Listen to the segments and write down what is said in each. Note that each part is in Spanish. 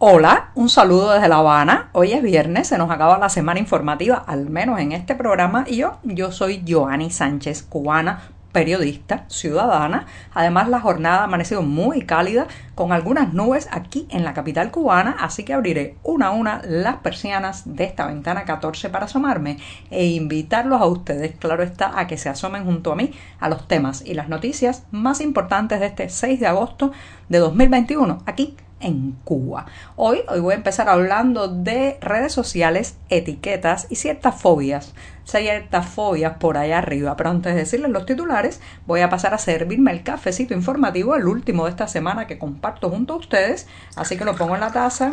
Hola, un saludo desde La Habana. Hoy es viernes, se nos acaba la semana informativa, al menos en este programa. Y yo, yo soy Joanny Sánchez, cubana, periodista, ciudadana. Además, la jornada ha amanecido muy cálida, con algunas nubes aquí en la capital cubana, así que abriré una a una las persianas de esta ventana 14 para asomarme e invitarlos a ustedes, claro está, a que se asomen junto a mí a los temas y las noticias más importantes de este 6 de agosto de 2021, aquí en Cuba. Hoy, hoy voy a empezar hablando de redes sociales, etiquetas y ciertas fobias. Ciertas fobias por allá arriba. Pero antes de decirles los titulares, voy a pasar a servirme el cafecito informativo, el último de esta semana que comparto junto a ustedes. Así que lo pongo en la taza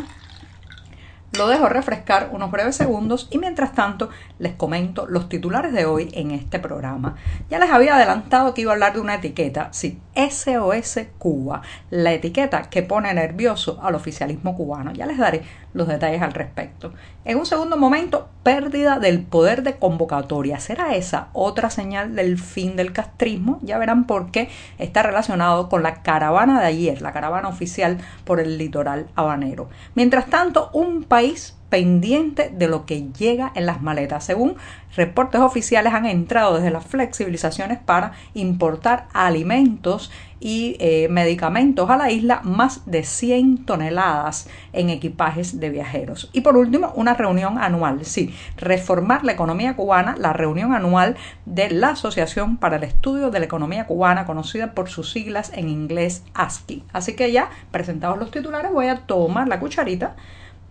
lo dejo refrescar unos breves segundos y mientras tanto les comento los titulares de hoy en este programa. Ya les había adelantado que iba a hablar de una etiqueta, sí, SOS Cuba, la etiqueta que pone nervioso al oficialismo cubano. Ya les daré los detalles al respecto. En un segundo momento, pérdida del poder de convocatoria. ¿Será esa otra señal del fin del castrismo? Ya verán por qué está relacionado con la caravana de ayer, la caravana oficial por el litoral habanero. Mientras tanto, un país pendiente de lo que llega en las maletas. Según reportes oficiales han entrado desde las flexibilizaciones para importar alimentos y eh, medicamentos a la isla más de 100 toneladas en equipajes de viajeros. Y por último, una reunión anual, sí, reformar la economía cubana, la reunión anual de la Asociación para el Estudio de la Economía Cubana, conocida por sus siglas en inglés ASCII. Así que ya presentados los titulares, voy a tomar la cucharita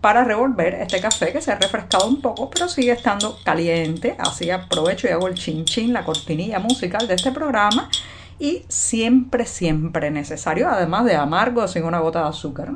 para revolver este café que se ha refrescado un poco, pero sigue estando caliente. Así aprovecho y hago el chin chin, la cortinilla musical de este programa. Y siempre, siempre necesario, además de amargo, sin una gota de azúcar.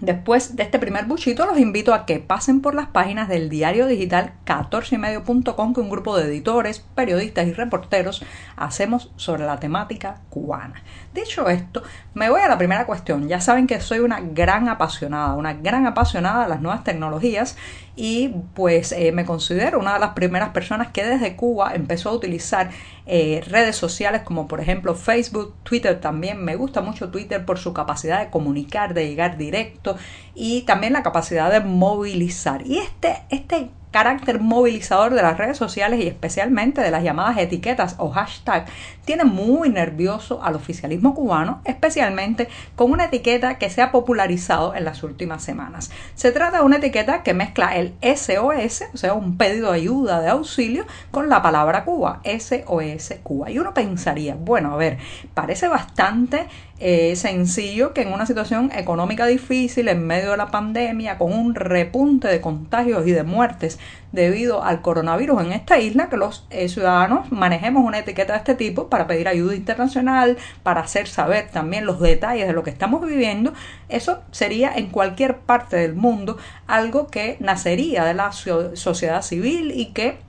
Después de este primer buchito, los invito a que pasen por las páginas del diario digital 14ymedio.com que un grupo de editores, periodistas y reporteros hacemos sobre la temática cubana. Dicho esto, me voy a la primera cuestión. Ya saben que soy una gran apasionada, una gran apasionada de las nuevas tecnologías y pues eh, me considero una de las primeras personas que desde Cuba empezó a utilizar eh, redes sociales como por ejemplo Facebook, Twitter también. Me gusta mucho Twitter por su capacidad de comunicar, de llegar directo y también la capacidad de movilizar. Y este, este carácter movilizador de las redes sociales y especialmente de las llamadas etiquetas o hashtag tiene muy nervioso al oficialismo cubano, especialmente con una etiqueta que se ha popularizado en las últimas semanas. Se trata de una etiqueta que mezcla el SOS, o sea, un pedido de ayuda, de auxilio, con la palabra Cuba, SOS Cuba. Y uno pensaría, bueno, a ver, parece bastante eh, sencillo que en una situación económica difícil, en medio de la pandemia, con un repunte de contagios y de muertes debido al coronavirus en esta isla, que los eh, ciudadanos manejemos una etiqueta de este tipo para pedir ayuda internacional, para hacer saber también los detalles de lo que estamos viviendo, eso sería en cualquier parte del mundo algo que nacería de la sociedad civil y que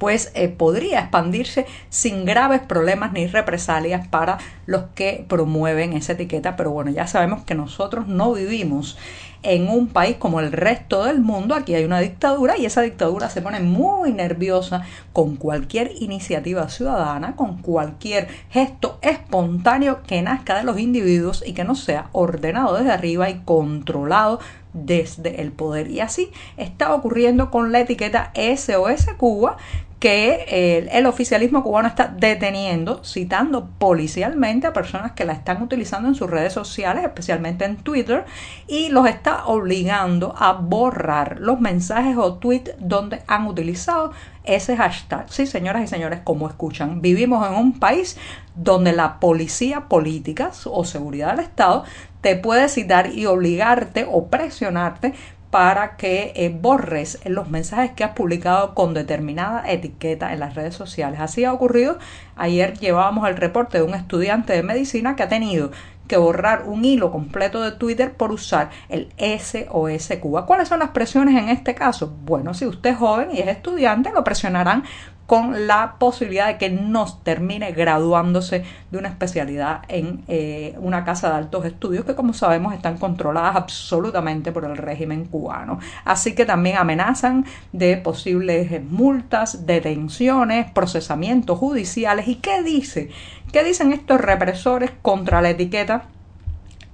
pues eh, podría expandirse sin graves problemas ni represalias para los que promueven esa etiqueta. Pero bueno, ya sabemos que nosotros no vivimos en un país como el resto del mundo. Aquí hay una dictadura y esa dictadura se pone muy nerviosa con cualquier iniciativa ciudadana, con cualquier gesto espontáneo que nazca de los individuos y que no sea ordenado desde arriba y controlado desde el poder. Y así está ocurriendo con la etiqueta SOS Cuba, que el, oficialismo cubano está deteniendo, citando policialmente a personas que la están utilizando en sus redes sociales, especialmente en Twitter, y los está obligando a borrar los mensajes o tweets donde han utilizado ese hashtag. Sí, señoras y señores, como escuchan, vivimos en un país donde la policía política o seguridad del Estado te puede citar y obligarte o presionarte para que eh, borres los mensajes que has publicado con determinada etiqueta en las redes sociales. Así ha ocurrido. Ayer llevábamos el reporte de un estudiante de medicina que ha tenido que borrar un hilo completo de Twitter por usar el SOS Cuba. ¿Cuáles son las presiones en este caso? Bueno, si usted es joven y es estudiante, lo presionarán con la posibilidad de que no termine graduándose de una especialidad en eh, una casa de altos estudios que como sabemos están controladas absolutamente por el régimen cubano. Así que también amenazan de posibles multas, detenciones, procesamientos judiciales. ¿Y qué dice? ¿Qué dicen estos represores contra la etiqueta?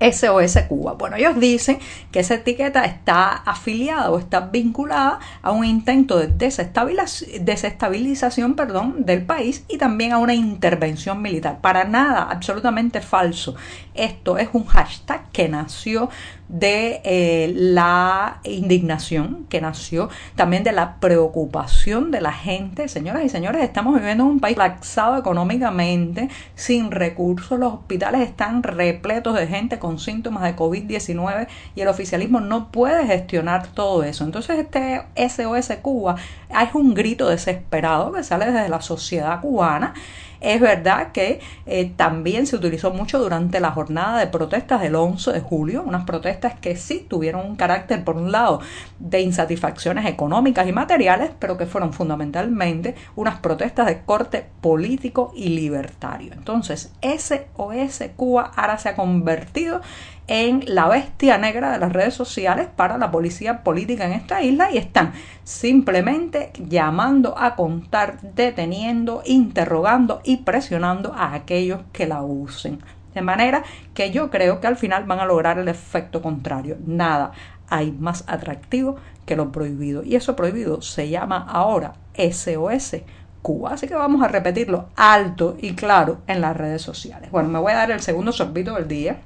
SOS Cuba. Bueno, ellos dicen que esa etiqueta está afiliada o está vinculada a un intento de desestabilización del país y también a una intervención militar. Para nada, absolutamente falso. Esto es un hashtag que nació de eh, la indignación, que nació también de la preocupación de la gente. Señoras y señores, estamos viviendo en un país laxado económicamente, sin recursos, los hospitales están repletos de gente con síntomas de COVID-19 y el oficialismo no puede gestionar todo eso. Entonces este SOS Cuba es un grito desesperado que sale desde la sociedad cubana es verdad que eh, también se utilizó mucho durante la jornada de protestas del 11 de julio, unas protestas que sí tuvieron un carácter, por un lado, de insatisfacciones económicas y materiales, pero que fueron fundamentalmente unas protestas de corte político y libertario. Entonces, SOS Cuba ahora se ha convertido en la bestia negra de las redes sociales para la policía política en esta isla y están simplemente llamando a contar, deteniendo, interrogando y presionando a aquellos que la usen. De manera que yo creo que al final van a lograr el efecto contrario. Nada hay más atractivo que lo prohibido. Y eso prohibido se llama ahora SOS Cuba. Así que vamos a repetirlo alto y claro en las redes sociales. Bueno, me voy a dar el segundo sorbito del día.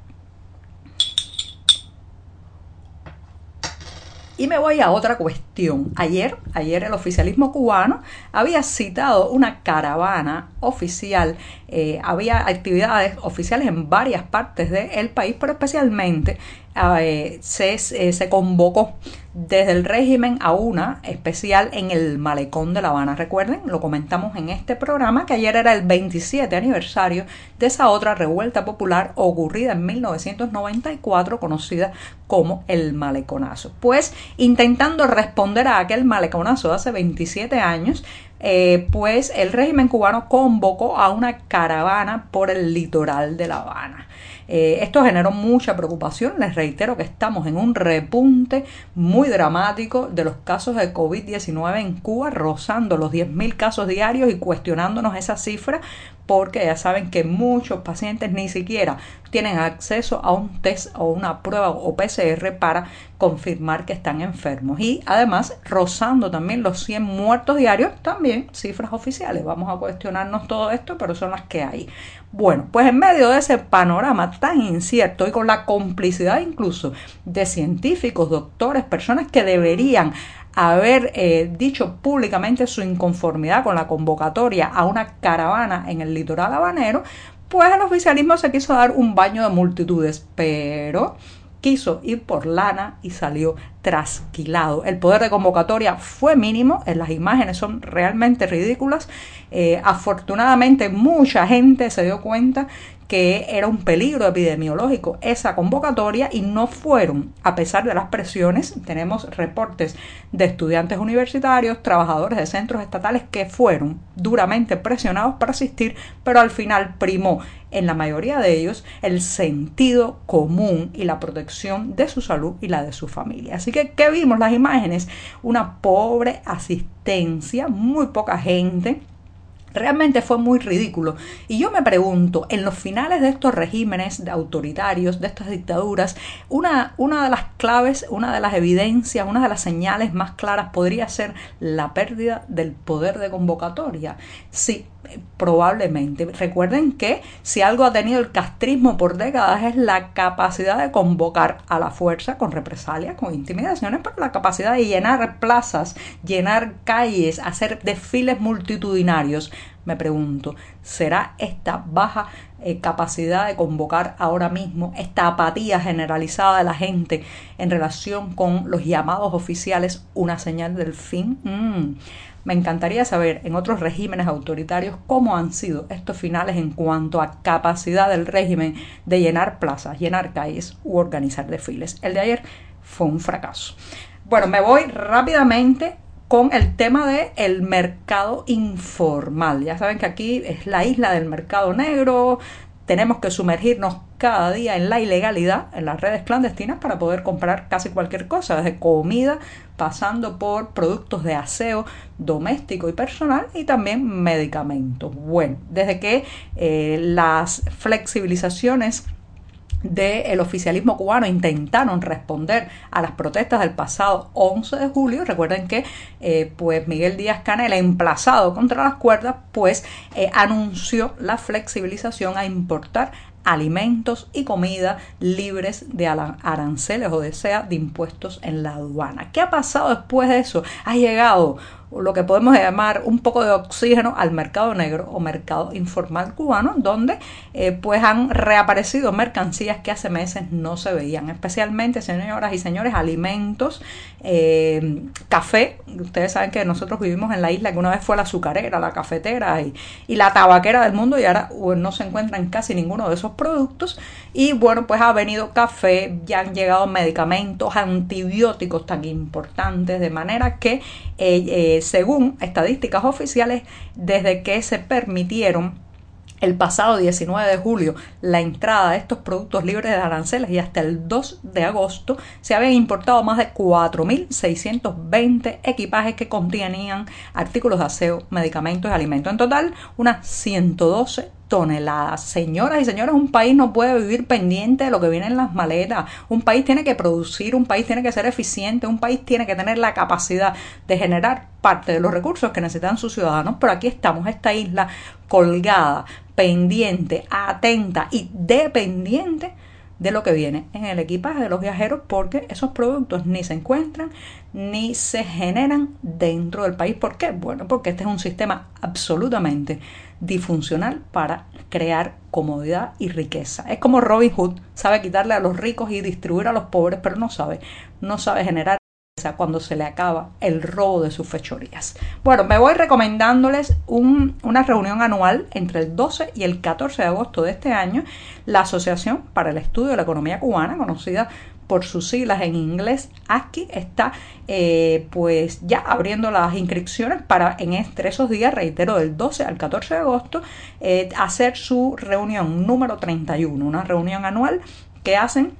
Y me voy a otra cuestión. Ayer, ayer el oficialismo cubano había citado una caravana oficial, eh, había actividades oficiales en varias partes del país, pero especialmente eh, se, eh, se, convocó desde el régimen a una especial en el malecón de La Habana. Recuerden, lo comentamos en este programa, que ayer era el 27 aniversario de esa otra revuelta popular ocurrida en 1994, conocida como el maleconazo. Pues intentando responder a aquel maleconazo hace 27 años, eh, pues el régimen cubano convocó a una caravana por el litoral de La Habana. Eh, esto generó mucha preocupación. Les reitero que estamos en un repunte muy dramático de los casos de COVID-19 en Cuba, rozando los 10.000 casos diarios y cuestionándonos esa cifra porque ya saben que muchos pacientes ni siquiera tienen acceso a un test o una prueba o PCR para confirmar que están enfermos. Y además, rozando también los 100 muertos diarios, también cifras oficiales. Vamos a cuestionarnos todo esto, pero son las que hay. Bueno, pues en medio de ese panorama tan incierto y con la complicidad incluso de científicos, doctores, personas que deberían haber eh, dicho públicamente su inconformidad con la convocatoria a una caravana en el litoral habanero, pues el oficialismo se quiso dar un baño de multitudes, pero quiso ir por lana y salió trasquilado. El poder de convocatoria fue mínimo, las imágenes son realmente ridículas. Eh, afortunadamente mucha gente se dio cuenta que era un peligro epidemiológico esa convocatoria y no fueron, a pesar de las presiones, tenemos reportes de estudiantes universitarios, trabajadores de centros estatales que fueron duramente presionados para asistir, pero al final primó en la mayoría de ellos el sentido común y la protección de su salud y la de su familia. Así que, ¿qué vimos? Las imágenes, una pobre asistencia, muy poca gente Realmente fue muy ridículo. Y yo me pregunto, en los finales de estos regímenes autoritarios, de estas dictaduras, una, una de las claves, una de las evidencias, una de las señales más claras podría ser la pérdida del poder de convocatoria. Sí, probablemente. Recuerden que si algo ha tenido el castrismo por décadas es la capacidad de convocar a la fuerza con represalias, con intimidaciones, pero la capacidad de llenar plazas, llenar calles, hacer desfiles multitudinarios. Me pregunto, ¿será esta baja eh, capacidad de convocar ahora mismo, esta apatía generalizada de la gente en relación con los llamados oficiales, una señal del fin? Mm. Me encantaría saber en otros regímenes autoritarios cómo han sido estos finales en cuanto a capacidad del régimen de llenar plazas, llenar calles u organizar desfiles. El de ayer fue un fracaso. Bueno, me voy rápidamente con el tema del el mercado informal. Ya saben que aquí es la isla del mercado negro, tenemos que sumergirnos cada día en la ilegalidad, en las redes clandestinas, para poder comprar casi cualquier cosa, desde comida, pasando por productos de aseo doméstico y personal y también medicamentos. Bueno, desde que eh, las flexibilizaciones del oficialismo cubano intentaron responder a las protestas del pasado 11 de julio. Recuerden que eh, pues Miguel Díaz Canel, emplazado contra las cuerdas, pues eh, anunció la flexibilización a importar alimentos y comida libres de aranceles o de sea de impuestos en la aduana. ¿Qué ha pasado después de eso? Ha llegado lo que podemos llamar un poco de oxígeno al mercado negro o mercado informal cubano, donde eh, pues han reaparecido mercancías que hace meses no se veían, especialmente, señoras y señores, alimentos, eh, café. Ustedes saben que nosotros vivimos en la isla que una vez fue la azucarera, la cafetera y, y la tabaquera del mundo y ahora no se encuentran casi ninguno de esos productos. Y bueno, pues ha venido café, ya han llegado medicamentos, antibióticos tan importantes, de manera que eh, según estadísticas oficiales, desde que se permitieron el pasado 19 de julio la entrada de estos productos libres de aranceles y hasta el 2 de agosto se habían importado más de 4.620 equipajes que contenían artículos de aseo, medicamentos y alimentos. En total, unas 112 toneladas. Señoras y señores, un país no puede vivir pendiente de lo que viene en las maletas. Un país tiene que producir, un país tiene que ser eficiente, un país tiene que tener la capacidad de generar parte de los recursos que necesitan sus ciudadanos. Pero aquí estamos, esta isla colgada, pendiente, atenta y dependiente de lo que viene en el equipaje de los viajeros porque esos productos ni se encuentran ni se generan dentro del país. ¿Por qué? Bueno, porque este es un sistema absolutamente disfuncional para crear comodidad y riqueza. Es como Robin Hood, sabe quitarle a los ricos y distribuir a los pobres, pero no sabe, no sabe generar cuando se le acaba el robo de sus fechorías. Bueno, me voy recomendándoles una reunión anual entre el 12 y el 14 de agosto de este año, la Asociación para el Estudio de la Economía Cubana, conocida por sus siglas en inglés, ASCII, está eh, pues ya abriendo las inscripciones para en entre esos días, reitero, del 12 al 14 de agosto, eh, hacer su reunión número 31, una reunión anual que hacen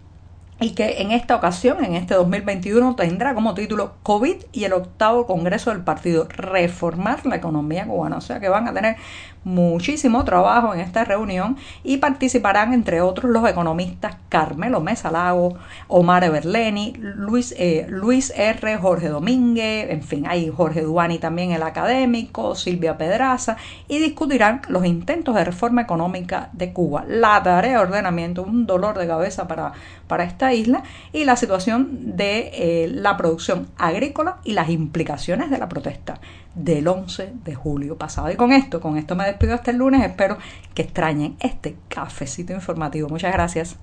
y que en esta ocasión, en este 2021, tendrá como título COVID y el octavo Congreso del Partido, reformar la economía cubana. O sea que van a tener muchísimo trabajo en esta reunión y participarán entre otros los economistas Carmelo Mesa Lago, Omar Everleni, Luis, eh, Luis R. Jorge Domínguez, en fin, hay Jorge Duani también el académico, Silvia Pedraza y discutirán los intentos de reforma económica de Cuba, la tarea de ordenamiento, un dolor de cabeza para, para esta isla y la situación de eh, la producción agrícola y las implicaciones de la protesta del 11 de julio pasado. Y con esto, con esto me despido hasta el lunes. Espero que extrañen este cafecito informativo. Muchas gracias.